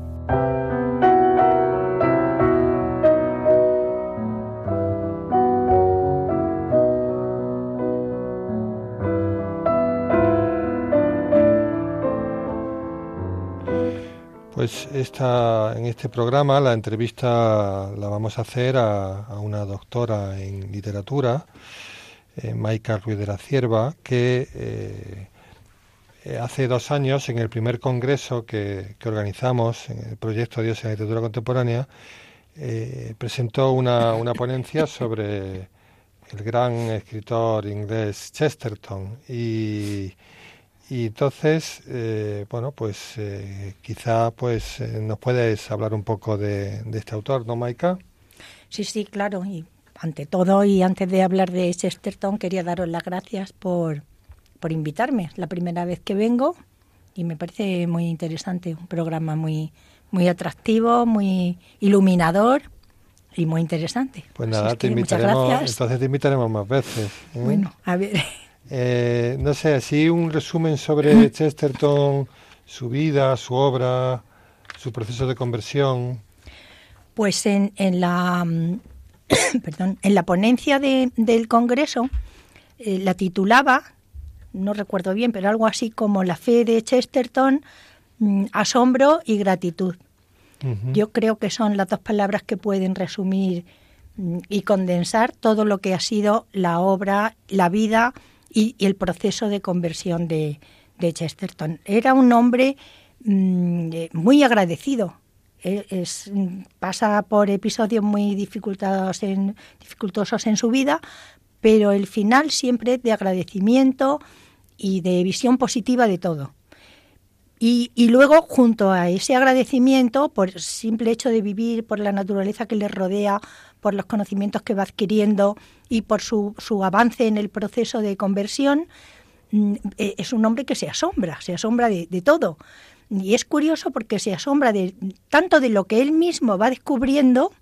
B: Pues esta, en este programa la entrevista la vamos a hacer a, una doctora en literatura, eh, Maika Ruiz de la Cierva, que eh, hace dos años, en el primer congreso que, organizamos, en el proyecto Dios en la literatura contemporánea, eh, presentó una, ponencia sobre el gran escritor inglés Chesterton. Y, entonces eh, bueno pues quizá pues nos puedes hablar un poco de, de, este autor no Maika
E: sí sí claro. Y ante todo y antes de hablar de Chesterton quería daros las gracias por por invitarme. Es la primera vez que vengo y me parece muy interesante, un programa muy, muy atractivo, muy iluminador y muy interesante.
B: Pues nada, te invitaremos, entonces te invitaremos más veces.
E: ¿eh? Bueno, a ver.
B: Eh, no sé, así un resumen sobre Chesterton, su vida, su obra, su proceso de conversión.
E: Pues en, en la perdón, en la ponencia de, del Congreso eh, la titulaba no recuerdo bien, pero algo así como la fe de Chesterton, mm, asombro y gratitud. Yo creo que son las dos palabras que pueden resumir mm, y condensar todo lo que ha sido la obra, la vida y, el proceso de conversión de, Chesterton. Era un hombre mm, eh, muy agradecido. E, es, pasa por episodios muy dificultosos en, dificultosos en su vida, pero el final siempre es de agradecimiento y de visión positiva de todo. Y, luego, junto a ese agradecimiento, por el simple hecho de vivir, por la naturaleza que le rodea, por los conocimientos que va adquiriendo y por su, su avance en el proceso de conversión, mm, e, es un hombre que se asombra, se asombra de, de todo. Y es curioso porque se asombra de tanto de lo que él mismo va descubriendo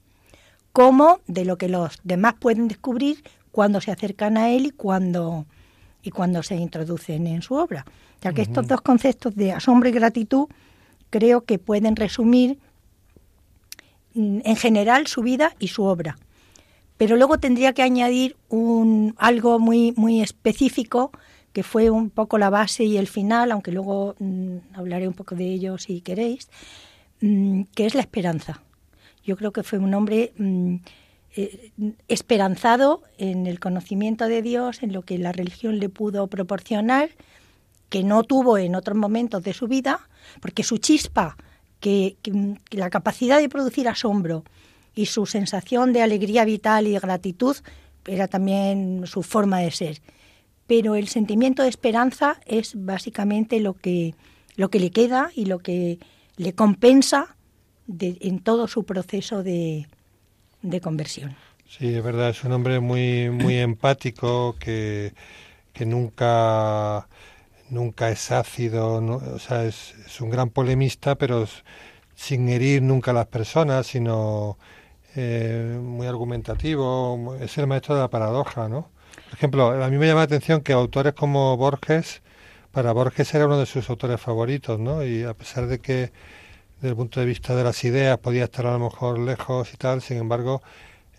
E: como de lo que los demás pueden descubrir cuando se acercan a él y cuando, y cuando se introducen en su obra. Ya que estos dos conceptos de asombro y gratitud creo que pueden resumir mm, en general su vida y su obra. Pero luego tendría que añadir un, algo muy, muy específico que fue un poco la base y el final, aunque luego mm, hablaré un poco de ello si queréis, mm, que es la esperanza. Yo creo que fue un hombre eh, esperanzado en el conocimiento de Dios, en lo que la religión le pudo proporcionar, que no tuvo en otros momentos de su vida, porque su chispa, que, la capacidad de producir asombro y su sensación de alegría vital y de gratitud era también su forma de ser. Pero el sentimiento de esperanza es básicamente lo que, lo que le queda y lo que le compensa en todo su proceso de, de conversión.
B: Sí, es verdad, es un hombre muy, muy empático que, que nunca nunca es ácido, o sea, es, un gran polemista, pero sin herir nunca a las personas, sino eh, muy argumentativo, es el maestro de la paradoja, ¿no? Por ejemplo, a mí me llama la atención que autores como Borges, para Borges era uno de sus autores favoritos, ¿no? Y a pesar de que desde el punto de vista de las ideas podía estar a lo mejor lejos y tal, sin embargo,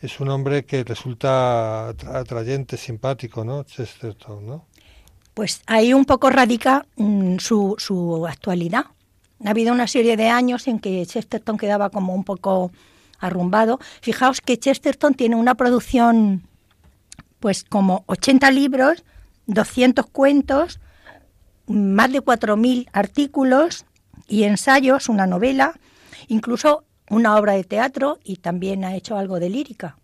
B: es un hombre que resulta atrayente, simpático, ¿no? Chesterton, ¿no?
E: Pues ahí un poco radica mm, su, su actualidad. Ha habido una serie de años en que Chesterton quedaba como un poco arrumbado. Fijaos que Chesterton tiene una producción, pues como 80 libros, 200 cuentos, más de 4.000 artículos y ensayos, una novela, incluso una obra de teatro y también ha hecho algo de lírica.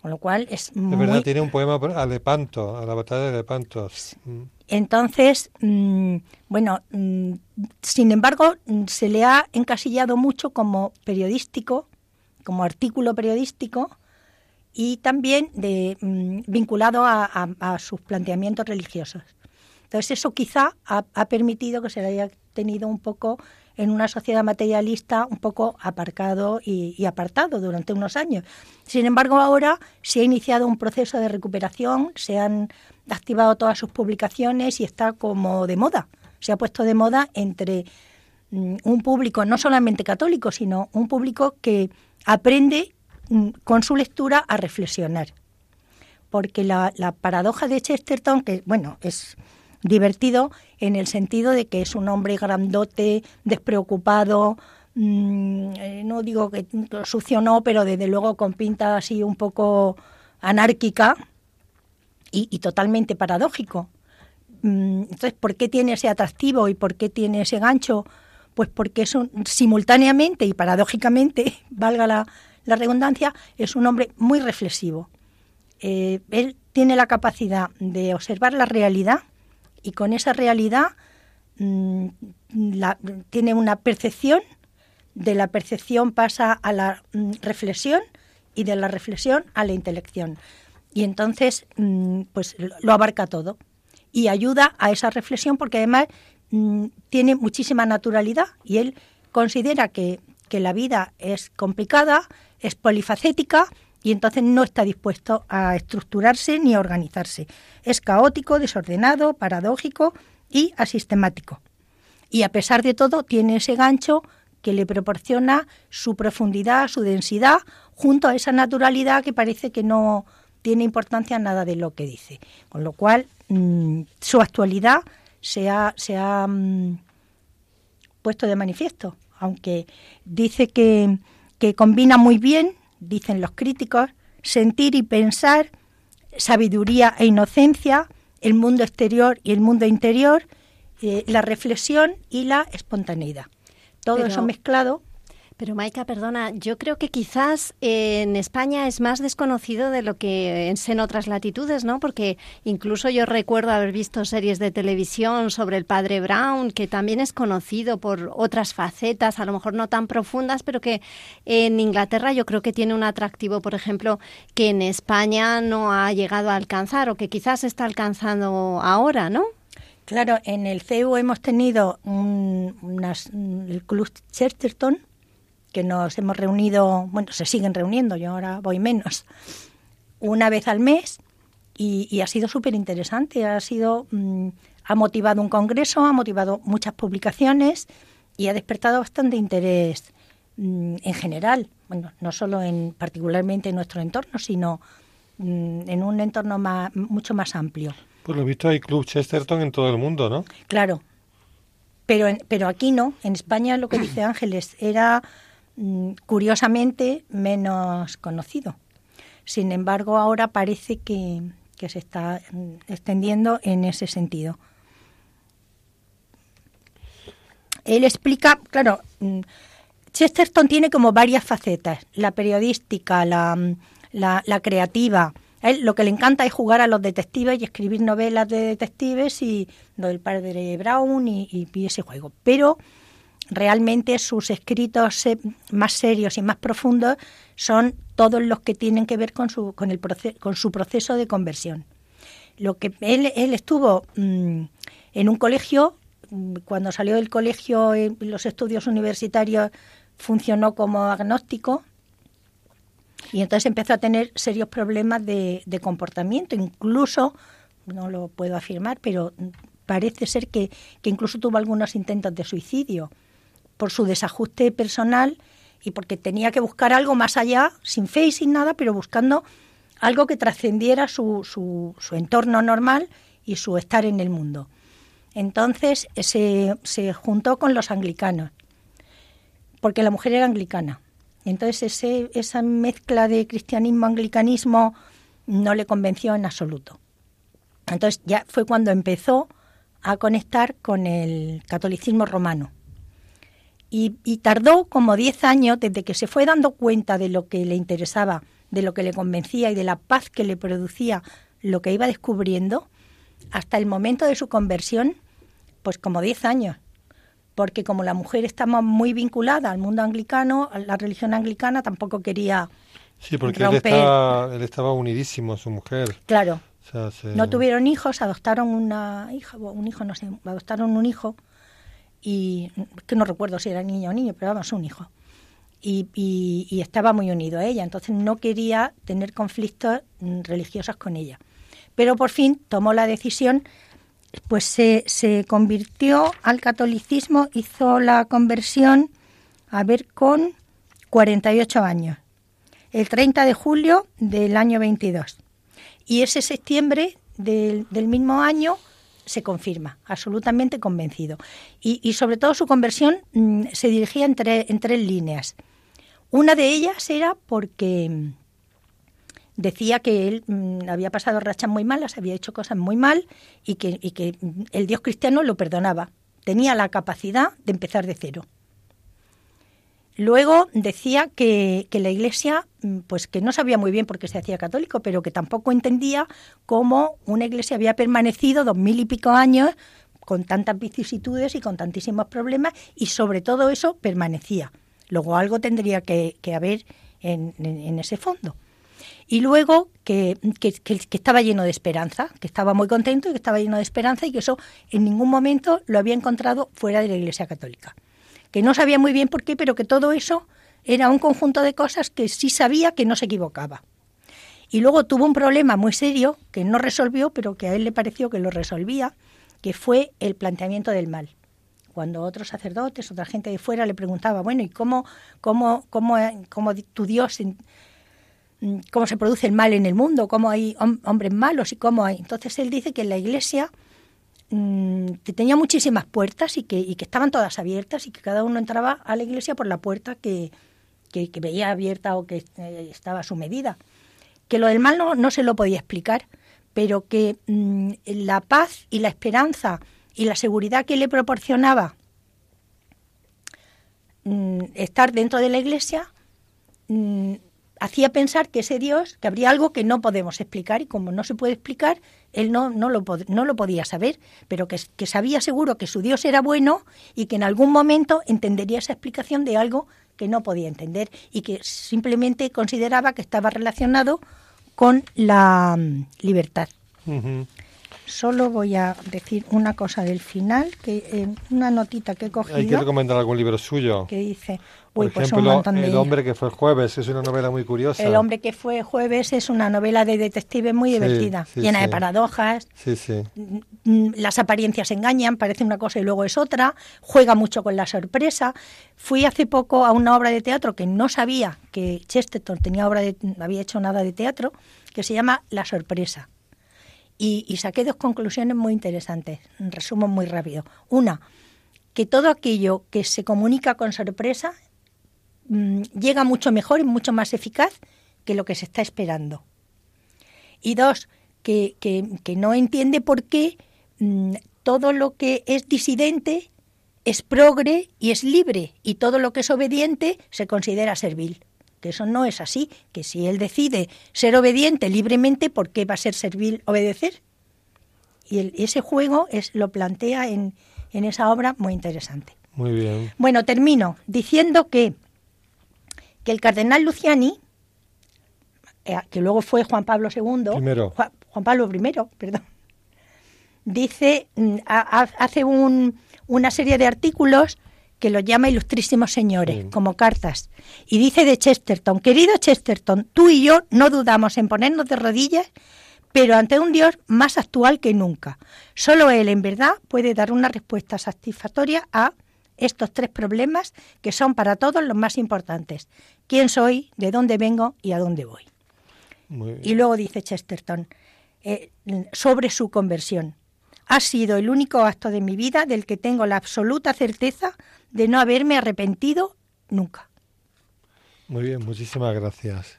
E: Con lo cual es muy...
B: De verdad, tiene un poema a Lepanto, a la batalla de Lepanto.
E: Mm. Entonces, mm, bueno, mm, sin embargo, se le ha encasillado mucho como periodístico, como artículo periodístico y también de, vinculado a, sus planteamientos religiosos. Entonces, eso quizá ha, ha permitido que se le haya tenido un poco en una sociedad materialista un poco aparcado y, apartado durante unos años. Sin embargo, ahora se ha iniciado un proceso de recuperación, se han activado todas sus publicaciones y está como de moda. Se ha puesto de moda entre mm, un público no solamente católico, sino un público que aprende mm, con su lectura a reflexionar. Porque la, la paradoja de Chesterton, que bueno, es divertido en el sentido de que es un hombre grandote, despreocupado, mm, eh, no digo que sucio no, pero desde luego con pinta así un poco anárquica y, totalmente paradójico. Mm, entonces, ¿por qué tiene ese atractivo y por qué tiene ese gancho? Pues porque es simultáneamente y paradójicamente, valga la, redundancia, es un hombre muy reflexivo. Eh, él tiene la capacidad de observar la realidad y con esa realidad mm, tiene una percepción, de la percepción pasa a la mm, reflexión y de la reflexión a la intelección. Y entonces, mm, pues lo abarca todo y ayuda a esa reflexión porque además tiene muchísima naturalidad y él considera que, que la vida es complicada, es polifacética y entonces no está dispuesto a estructurarse ni a organizarse. Es caótico, desordenado, paradójico y asistemático. Y a pesar de todo tiene ese gancho que le proporciona su profundidad, su densidad, junto a esa naturalidad que parece que no tiene importancia nada de lo que dice. Con lo cual, mm, su actualidad se ha, se ha mm, puesto de manifiesto, aunque dice que, que combina muy bien dicen los críticos, sentir y pensar, sabiduría e inocencia, el mundo exterior y el mundo interior, eh, la reflexión y la espontaneidad. Todo eso mezclado
C: pero Maika, perdona, yo creo que quizás en España es más desconocido de lo que es en otras latitudes, ¿no? Porque incluso yo recuerdo haber visto series de televisión sobre el padre Brown, que también es conocido por otras facetas, a lo mejor no tan profundas, pero que en Inglaterra yo creo que tiene un atractivo, por ejemplo, que en España no ha llegado a alcanzar o que quizás está alcanzando ahora, ¿no?
E: Claro, en el CEU hemos tenido un, el Club Chesterton, que nos hemos reunido, bueno, se siguen reuniendo, yo ahora voy menos, una vez al mes y, ha sido súper interesante, ha sido, mm, ha motivado un congreso, ha motivado muchas publicaciones y ha despertado bastante interés mm, en general, bueno, no solo en particularmente en nuestro entorno, sino mm, en un entorno más, mucho más amplio.
B: Pues lo visto hay Club Chesterton en todo el mundo, ¿no?
E: Claro, pero, pero aquí no, en España lo que dice Ángeles era curiosamente menos conocido. Sin embargo, ahora parece que, que se está mm, extendiendo en ese sentido. Él explica, claro, mm, Chesterton tiene como varias facetas, la periodística, la, la, creativa. él lo que le encanta es jugar a los detectives y escribir novelas de detectives y lo del padre Brown y, y, ese juego. Pero realmente sus escritos eh, más serios y más profundos son todos los que tienen que ver con su, con el con su proceso de conversión. Lo que él, él estuvo mm, en un colegio, mm, cuando salió del colegio en los estudios universitarios funcionó como agnóstico y entonces empezó a tener serios problemas de, comportamiento, incluso, no lo puedo afirmar, pero parece ser que, que incluso tuvo algunos intentos de suicidio por su desajuste personal y porque tenía que buscar algo más allá, sin fe y sin nada, pero buscando algo que trascendiera su, su, su, entorno normal y su estar en el mundo. Entonces se, se juntó con los anglicanos, porque la mujer era anglicana. Entonces ese, esa mezcla de cristianismo-anglicanismo no le convenció en absoluto. Entonces ya fue cuando empezó a conectar con el catolicismo romano. Y, y tardó como 10 años desde que se fue dando cuenta de lo que le interesaba de lo que le convencía y de la paz que le producía lo que iba descubriendo, hasta el momento de su conversión, pues como 10 años. Porque como la mujer estaba muy vinculada al mundo anglicano, a la religión anglicana, tampoco quería.
B: Sí, porque él estaba, él estaba, unidísimo a su mujer.
E: Claro. No tuvieron hijos, adoptaron una hija, un hijo, no sé, adoptaron un hijo y que no recuerdo si era niño o niño, pero vamos, un hijo y, estaba muy unido a ella, entonces no quería tener conflictos mm, religiosos con ella. Pero por fin tomó la decisión, pues se, se convirtió al catolicismo, hizo la conversión, a ver, con 48 años, el 30 de julio del año 22. Y ese septiembre del, del mismo año se confirma, absolutamente convencido. Y, y sobre todo su conversión mm, se dirigía en, en tres líneas. Una de ellas era porque mm, decía que él mm, había pasado rachas muy malas, había hecho cosas muy mal y que, y que el Dios cristiano lo perdonaba. Tenía la capacidad de empezar de cero. Luego decía que, que, la Iglesia, pues que no sabía muy bien por qué se hacía católico, pero que tampoco entendía cómo una Iglesia había permanecido dos mil y pico años con tantas vicisitudes y con tantísimos problemas y sobre todo eso permanecía. Luego algo tendría que, haber en, ese fondo. Y luego que, estaba lleno de esperanza, que estaba muy contento y que estaba lleno de esperanza y que eso en ningún momento lo había encontrado fuera de la Iglesia Católica. Que no sabía muy bien por qué, pero que todo eso era un conjunto de cosas que sí sabía que no se equivocaba. Y luego tuvo un problema muy serio que no resolvió, pero que a él le pareció que lo resolvía, que fue el planteamiento del mal cuando otros sacerdotes, otra gente de fuera le preguntaba, bueno, ¿y cómo, cómo, cómo, cómo tu Dios, cómo se produce el mal en el mundo, cómo hay hombres malos y cómo hay? Entonces él dice que la iglesia mm, tenía muchísimas puertas y que, que estaban todas abiertas y que cada uno entraba a la iglesia por la puerta que, que, veía abierta o que eh, estaba a su medida. Que lo del mal no, no se lo podía explicar, pero que mm, la paz y la esperanza y la seguridad que le proporcionaba mm, estar dentro de la iglesia hacía pensar que ese Dios, que habría algo que no podemos explicar y como no se puede explicar, él no, no, lo, no lo podía saber, pero que, que sabía seguro que su Dios era bueno y que en algún momento entendería esa explicación de algo que no podía entender y que simplemente consideraba que estaba relacionado con la mm, libertad. Solo voy a decir una cosa del final, que eh, una notita que he cogido.
B: Hay que recomendar algún libro suyo.
E: Que dice,
B: Por pues El hombre que fue jueves, es una novela muy curiosa.
E: El hombre que fue jueves es una novela de detective muy divertida, llena de paradojas.
B: Sí, sí.
E: Mm, mm, las apariencias engañan, parece una cosa y luego es otra. Juega mucho con la sorpresa. Fui hace poco a una obra de teatro que no sabía que Chesterton tenía obra de, había hecho nada de teatro, que se llama La sorpresa y, saqué dos conclusiones muy interesantes. Resumo muy rápido. Una, que todo aquello que se comunica con sorpresa mm, llega mucho mejor y mucho más eficaz que lo que se está esperando. Y dos, que, que, no entiende por qué mm, todo lo que es disidente es progre y es libre, y todo lo que es obediente se considera servil. Que eso no es así, que si él decide ser obediente libremente, ¿por qué va a ser servil obedecer? Y ese juego es, lo plantea en, en esa obra muy interesante.
B: Muy bien.
E: Bueno, termino diciendo que, que el cardenal Luciani, eh, que luego fue Juan Pablo II, Juan, Juan, Pablo I, perdón, dice, mm, hace un, una serie de artículos que lo llama Ilustrísimos Señores, como cartas. Y dice de Chesterton, querido Chesterton, tú y yo no dudamos en ponernos de rodillas, pero ante un Dios más actual que nunca. Solo Él, en verdad, puede dar una respuesta satisfactoria a estos tres problemas que son para todos los más importantes. ¿Quién soy? ¿De dónde vengo? ¿Y a dónde voy? Y luego dice Chesterton eh, sobre su conversión ha sido el único acto de mi vida del que tengo la absoluta certeza de no haberme arrepentido nunca.
B: Muy bien, muchísimas gracias.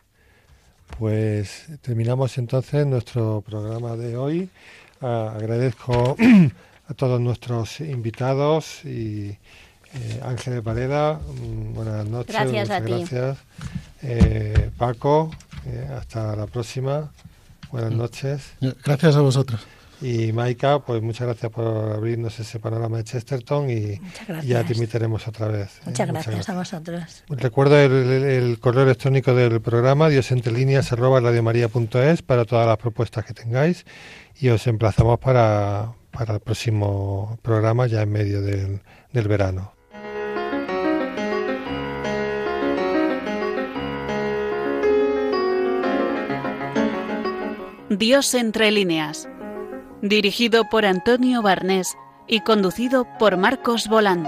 B: Pues terminamos entonces nuestro programa de hoy. Ah, agradezco a todos nuestros invitados y eh, Ángeles Varela, mm, buenas noches.
C: Gracias a ti.
B: Gracias. Eh, Paco, eh, hasta la próxima. Buenas mm. noches.
D: Gracias a vosotros.
B: Y Maika, pues muchas gracias por abrirnos ese panorama de Chesterton y ya te invitaremos otra vez.
E: ¿eh? Muchas, gracias, a vosotros.
B: Recuerdo el, correo electrónico del programa diosentelíneas.es para todas las propuestas que tengáis y os emplazamos para, para el próximo programa ya en medio del, del verano.
A: Dios entre líneas dirigido por Antonio Barnés y conducido por Marcos Bolán.